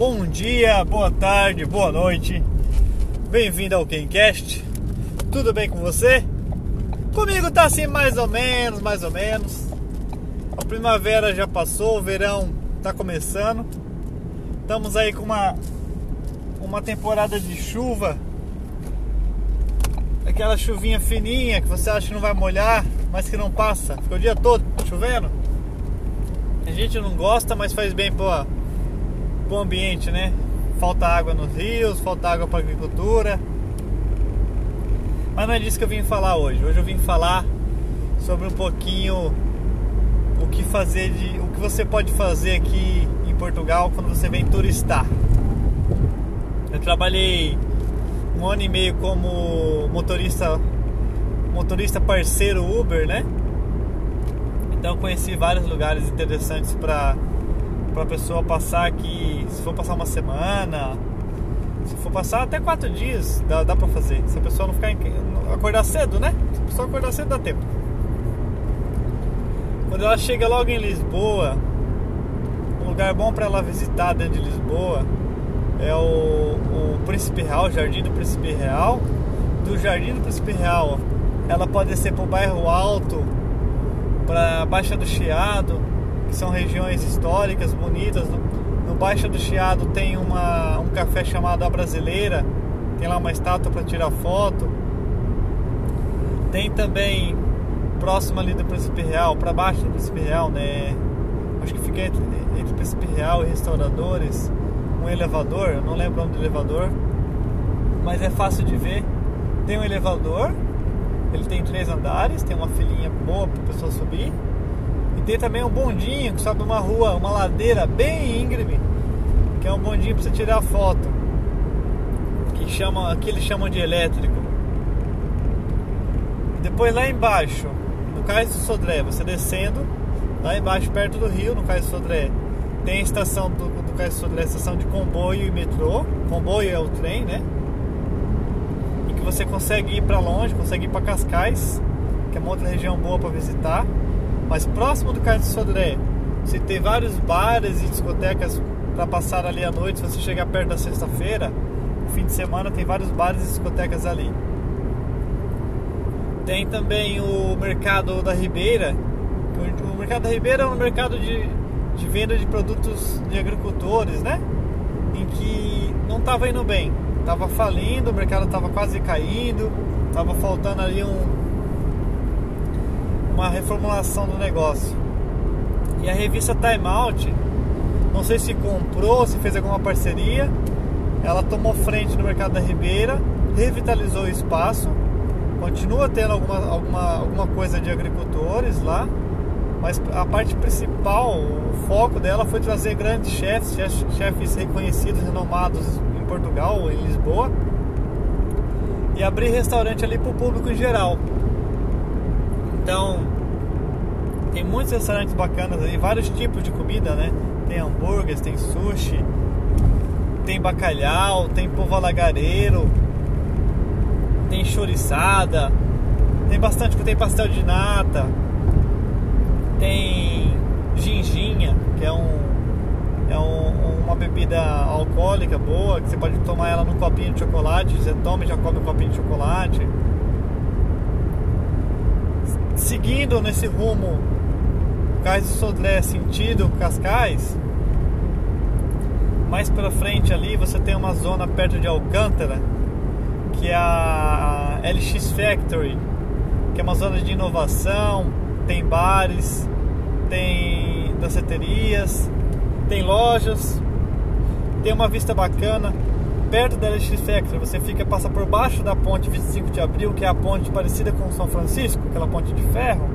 Bom dia, boa tarde, boa noite. Bem-vindo ao Gamecast. Tudo bem com você? Comigo tá assim mais ou menos, mais ou menos. A primavera já passou, o verão tá começando. Estamos aí com uma uma temporada de chuva. Aquela chuvinha fininha que você acha que não vai molhar, mas que não passa. Fica o dia todo chovendo. A gente não gosta, mas faz bem pro, pro ambiente, né? Falta água nos rios, falta água para agricultura. Mas não é disso que eu vim falar hoje. Hoje eu vim falar sobre um pouquinho o que fazer de o que você pode fazer aqui em Portugal quando você vem turistar. Eu trabalhei um ano e meio como motorista motorista parceiro Uber, né? Então conheci vários lugares interessantes para para pessoa passar aqui, se for passar uma semana, se for passar até quatro dias, dá, dá para fazer. Se a pessoa não ficar em, acordar cedo, né? Se a pessoa acordar cedo dá tempo. Quando ela chega logo em Lisboa, um lugar bom para ela visitar dentro de Lisboa é o, o Príncipe Real, o Jardim do Príncipe Real. Do Jardim do Príncipe Real, ela pode descer para o bairro Alto para Baixa do Chiado, que são regiões históricas bonitas. No, no Baixa do Chiado tem uma, um café chamado A Brasileira, tem lá uma estátua para tirar foto. Tem também próximo ali do Príncipe Real, para baixo do Príncipe Real, né? Acho que fica entre, entre Príncipe Real e Restauradores, um elevador, eu não lembro o nome do elevador, mas é fácil de ver. Tem um elevador ele tem três andares, tem uma filinha boa para pessoa subir. E tem também um bondinho que sobe uma rua, uma ladeira bem íngreme, que é um bondinho para você tirar foto. Que chama, aqui eles chamam de elétrico. E depois lá embaixo, no Cais do Sodré, você descendo, lá embaixo perto do rio, no Cais do Sodré, tem a estação do, do Cais do Sodré, estação de comboio e metrô. Comboio é o trem, né? que você consegue ir para longe, consegue ir para Cascais, que é uma outra região boa para visitar. Mas próximo do Cais de Sodré, você tem vários bares e discotecas para passar ali à noite. Se você chegar perto da sexta-feira, fim de semana tem vários bares e discotecas ali. Tem também o mercado da Ribeira. O mercado da Ribeira é um mercado de, de venda de produtos de agricultores, né? Em que não estava indo bem Tava falindo, o mercado tava quase caindo, tava faltando ali um uma reformulação do negócio. E a revista Time Out, não sei se comprou, se fez alguma parceria, ela tomou frente no mercado da Ribeira, revitalizou o espaço, continua tendo alguma, alguma, alguma coisa de agricultores lá, mas a parte principal, o foco dela foi trazer grandes chefes, chefes reconhecidos, renomados Portugal, em Lisboa, e abrir restaurante ali para o público em geral. Então, tem muitos restaurantes bacanas ali, vários tipos de comida, né? Tem hambúrgueres, tem sushi, tem bacalhau, tem povo alagareiro, tem chouriçada, tem bastante, tem pastel de nata, tem ginginha, que é um é um, uma bebida alcoólica boa, que você pode tomar ela num copinho de chocolate, você toma e já come um copinho de chocolate. Seguindo nesse rumo Cais do Sodré sentido Cascais, mais para frente ali você tem uma zona perto de Alcântara, que é a LX Factory, que é uma zona de inovação, tem bares, tem danceterias, tem lojas, tem uma vista bacana. Perto da LX Factory, você fica passa por baixo da ponte 25 de abril, que é a ponte parecida com São Francisco, aquela ponte de ferro.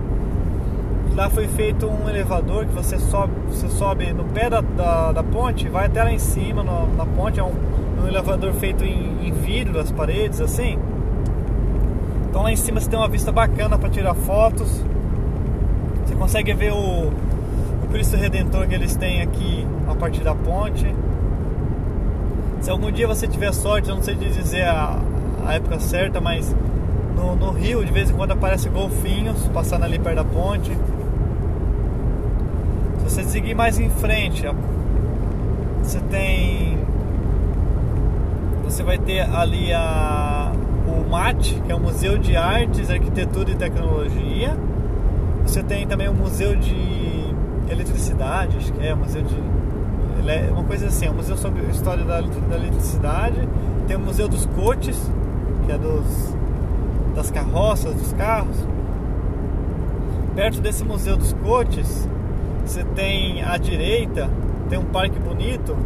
Lá foi feito um elevador que você sobe, você sobe no pé da, da, da ponte, vai até lá em cima no, na ponte. É um, um elevador feito em, em vidro das paredes, assim. Então lá em cima você tem uma vista bacana para tirar fotos. Você consegue ver o, Cristo Redentor que eles têm aqui a partir da ponte. Se algum dia você tiver sorte, eu não sei dizer a, a época certa, mas no, no, rio de vez em quando aparece golfinhos passando ali perto da ponte. Se você seguir mais em frente, Você tem. Você vai ter ali a, o MAT, que é o Museu de Artes, Arquitetura e Tecnologia. Você tem também o Museu de Eletricidade, acho que é, Museu de. Uma coisa assim, é um museu sobre a história da, da eletricidade. Tem o Museu dos Coches, que é dos, das carroças, dos carros. Perto desse Museu dos Coches, você tem à direita, tem um parque bonito.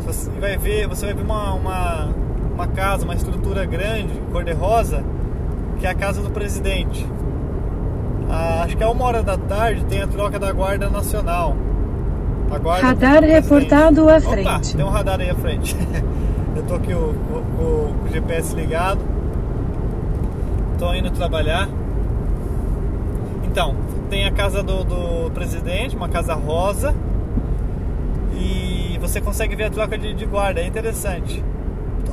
Você vai ver, você vai ver uma, uma, uma casa, uma estrutura grande, cor-de-rosa, que é a casa do presidente. Ah, acho que a uma hora da tarde tem a troca da Guarda Nacional. Radar reportado à frente. Opa, tem um radar aí à frente. Eu tô aqui o, o, o GPS ligado. Tô indo trabalhar. Então, tem a casa do, do presidente, uma casa rosa. E você consegue ver a troca de, de guarda, é interessante.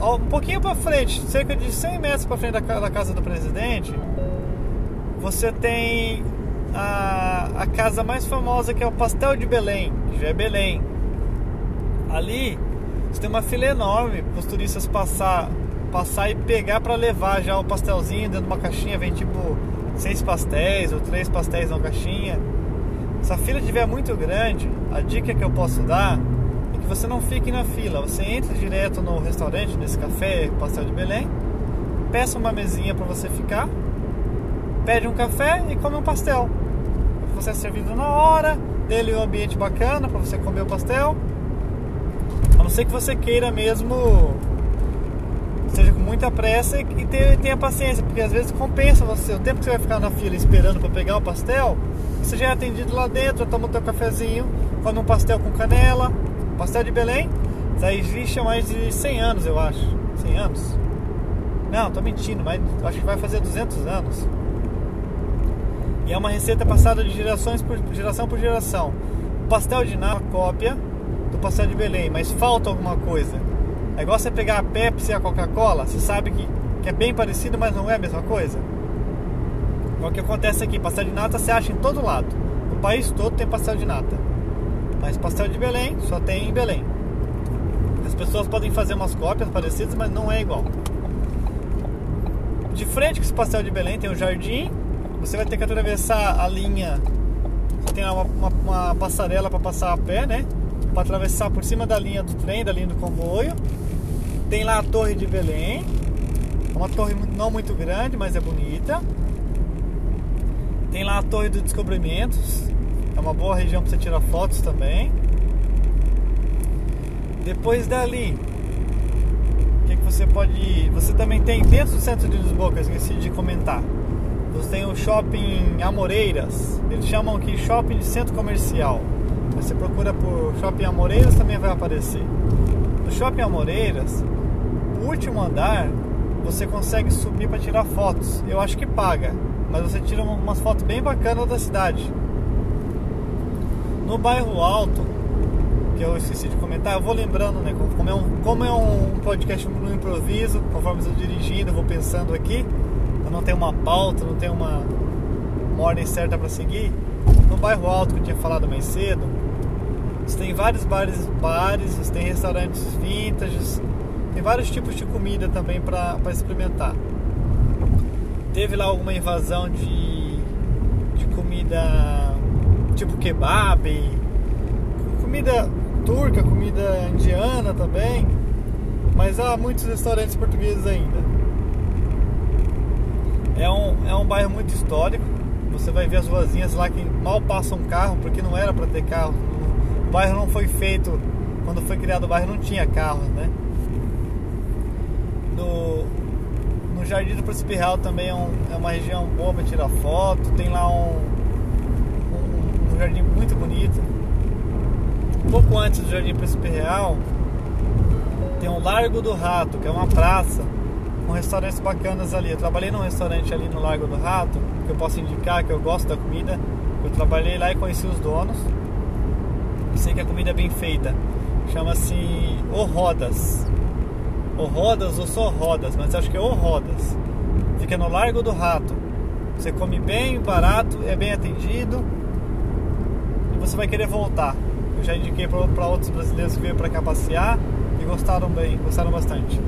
Um pouquinho para frente, cerca de 100 metros para frente da, da casa do presidente, você tem a, a casa mais famosa que é o Pastel de Belém, já é Belém. Ali você tem uma fila enorme para os turistas passar, passar e pegar para levar já o pastelzinho dentro de uma caixinha, vem tipo seis pastéis ou três pastéis na caixinha. Se a fila estiver muito grande, a dica que eu posso dar é que você não fique na fila, você entre direto no restaurante, nesse café Pastel de Belém, peça uma mesinha para você ficar pede um café e come um pastel. Você é servido na hora, dele um ambiente bacana para você comer o pastel. A não ser que você queira mesmo seja com muita pressa e tenha, paciência, porque às vezes compensa você. O tempo que você vai ficar na fila esperando para pegar o pastel, você já é atendido lá dentro, toma o teu cafezinho, come um pastel com canela, pastel de Belém. Aí existe há mais de 100 anos, eu acho. 100 anos? Não, tô mentindo, mas acho que vai fazer 200 anos. E é uma receita passada de gerações por, geração por geração. O pastel de nata é cópia do pastel de Belém, mas falta alguma coisa. É igual você pegar a Pepsi e a Coca-Cola, você sabe que, que é bem parecido, mas não é a mesma coisa. É o que acontece aqui, pastel de nata você acha em todo lado. No país todo tem pastel de nata. Mas pastel de Belém só tem em Belém. As pessoas podem fazer umas cópias parecidas, mas não é igual. De frente com esse pastel de Belém tem um jardim você vai ter que atravessar a linha. Tem uma, uma, uma passarela para passar a pé, né? Para atravessar por cima da linha do trem, da linha do comboio. Tem lá a Torre de Belém. É uma torre não muito grande, mas é bonita. Tem lá a Torre dos Descobrimentos. É uma boa região para você tirar fotos também. Depois dali, o que, que você pode ir? Você também tem dentro do centro de Lisboa, que eu esqueci de comentar. Você tem o shopping Amoreiras, eles chamam aqui shopping de centro comercial. Você procura por shopping Amoreiras também vai aparecer. No shopping Amoreiras, o último andar, você consegue subir para tirar fotos. Eu acho que paga, mas você tira umas fotos bem bacanas da cidade. No bairro Alto, que eu esqueci de comentar, eu vou lembrando, né? Como é um, como é um podcast no improviso, conforme eu estou dirigindo, eu vou pensando aqui não tem uma pauta, não tem uma, uma ordem certa para seguir, no bairro alto que eu tinha falado mais cedo, você tem vários bares, bares, você tem restaurantes vintage, tem vários tipos de comida também para experimentar. Teve lá alguma invasão de, de comida tipo kebab, comida turca, comida indiana também, mas há muitos restaurantes portugueses ainda. É um, é um bairro muito histórico. Você vai ver as ruazinhas lá que mal passa um carro, porque não era para ter carro. O bairro não foi feito, quando foi criado o bairro não tinha carros, né? No, no Jardim do Príncipe Real também é, um, é uma região boa para tirar foto. Tem lá um, um, um jardim muito bonito. Um pouco antes do Jardim Príncipe Real tem o Largo do Rato, que é uma praça com restaurantes bacanas ali. Eu trabalhei num restaurante ali no Largo do Rato, que eu posso indicar que eu gosto da comida. Eu trabalhei lá e conheci os donos. Sei que a comida é bem feita. Chama-se O Rodas. O Rodas ou só Rodas, mas acho que é O Rodas. Fica no Largo do Rato. Você come bem, barato, é bem atendido e você vai querer voltar. já indiquei para outros brasileiros que veio para cá passear e gostaram bem, gostaram bastante.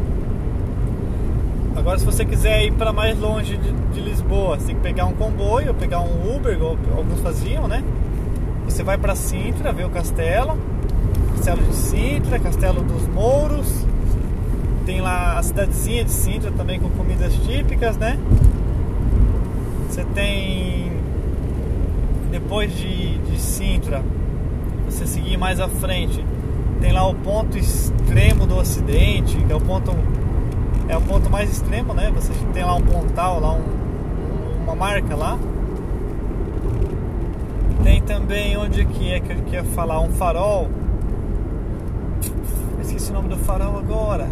Agora, se você quiser ir para mais longe de, de, Lisboa, você tem que pegar um comboio, pegar um Uber, igual alguns faziam, né? Você vai para Sintra, ver o castelo, Castelo de Sintra, Castelo dos Mouros. Tem lá a cidadezinha de Sintra também com comidas típicas, né? Você tem depois de, de Sintra, você seguir mais à frente, tem lá o ponto extremo do Ocidente, que é o ponto é o ponto mais extremo, né? Você tem lá um pontal, lá um, uma marca lá. Tem também onde que é que eu queria falar um farol. esqueci o nome do farol agora.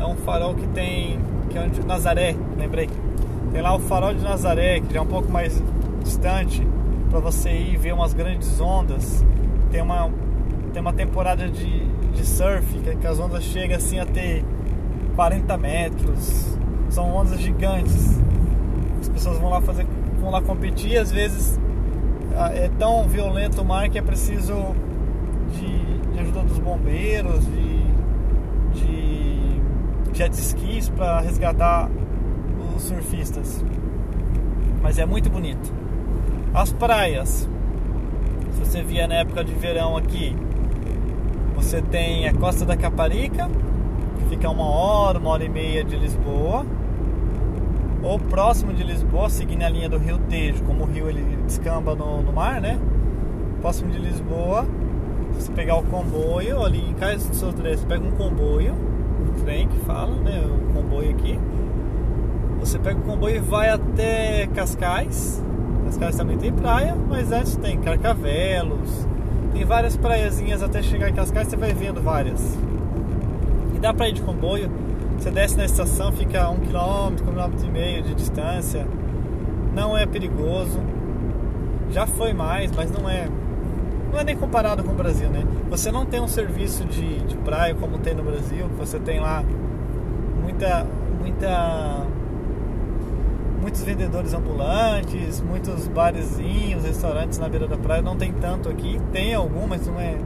É um farol que tem que é onde Nazaré, lembrei. Tem lá o farol de Nazaré, que já é um pouco mais distante para você ir ver umas grandes ondas. Tem uma tem uma temporada de, de surf que, que as ondas chegam assim a ter 40 metros. São ondas gigantes. As pessoas vão lá fazer, vão lá competir. Às vezes é tão violento o mar que é preciso de, de ajuda dos bombeiros, de, de jet skis para resgatar os surfistas. Mas é muito bonito. As praias. Se você vier na época de verão aqui, você tem a Costa da Caparica, fica uma hora, uma hora e meia de Lisboa, ou próximo de Lisboa, seguindo a linha do Rio Tejo, como o rio ele descamba no, no mar, né? Próximo de Lisboa, você pegar o comboio ali em Caio do Sodré, você pega um comboio, um trem que fala, né? O comboio aqui. Você pega o comboio e vai até Cascais. Cascais também tem praia, mas antes tem Carcavelos, tem várias praiazinhas até chegar em Cascais, você vai vendo várias dá para ir de comboio. Você desce na estação, fica a um quilômetro, um quilômetro e meio de distância. Não é perigoso. Já foi mais, mas não é. Não é nem comparado com o Brasil, né? Você não tem um serviço de, de praia como tem no Brasil, você tem lá muita, muita, muitos vendedores ambulantes, muitos barezinhos, restaurantes na beira da praia. Não tem tanto aqui, tem algum, mas não é.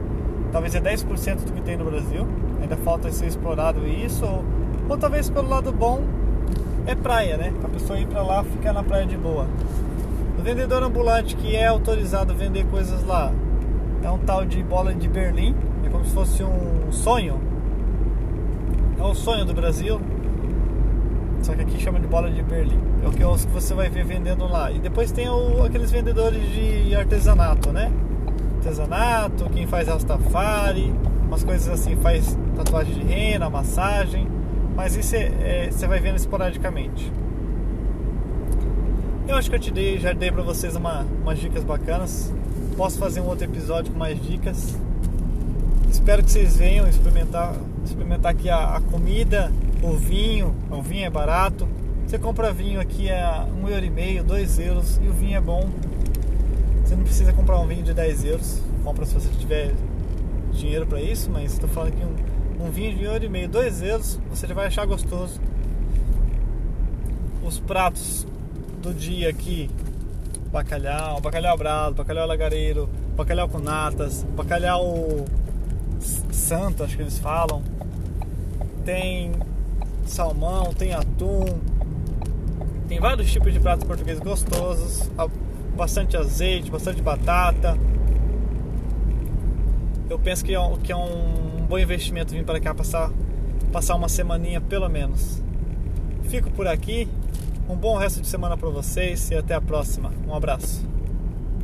Talvez é 10% do que tem no Brasil ainda falta ser explorado isso, ou, ou talvez pelo lado bom é praia, né? A pessoa ir para lá ficar na praia de boa. O vendedor ambulante que é autorizado a vender coisas lá é um tal de bola de Berlim, é como se fosse um sonho. É o sonho do Brasil, só que aqui chama de bola de Berlim. É o que você vai ver vendendo lá. E depois tem o, aqueles vendedores de artesanato, né? Artesanato, quem faz Rastafari, umas coisas assim, faz tatuagem de rena, massagem, mas isso é, é, você vai vendo esporadicamente. Eu acho que eu te dei, já dei para vocês uma, umas dicas bacanas. Posso fazer um outro episódio com mais dicas. Espero que vocês venham experimentar, experimentar aqui a, a comida, o vinho. O vinho é barato. Você compra vinho aqui a e meio, dois euros e o vinho é bom. Você não precisa comprar um vinho de 10 euros. Compra se você tiver dinheiro para isso, mas estou falando que um, um vinho de euro e meio, dois euros, você já vai achar gostoso. Os pratos do dia aqui, bacalhau, bacalhau brado, bacalhau lagareiro, bacalhau com natas, bacalhau santo, acho que eles falam. Tem salmão, tem atum, tem vários tipos de pratos portugueses gostosos, bastante azeite, bastante batata eu penso que é, um, que é um bom investimento vir para cá passar, passar uma semaninha pelo menos. Fico por aqui. Um bom resto de semana para vocês e até a próxima. Um abraço.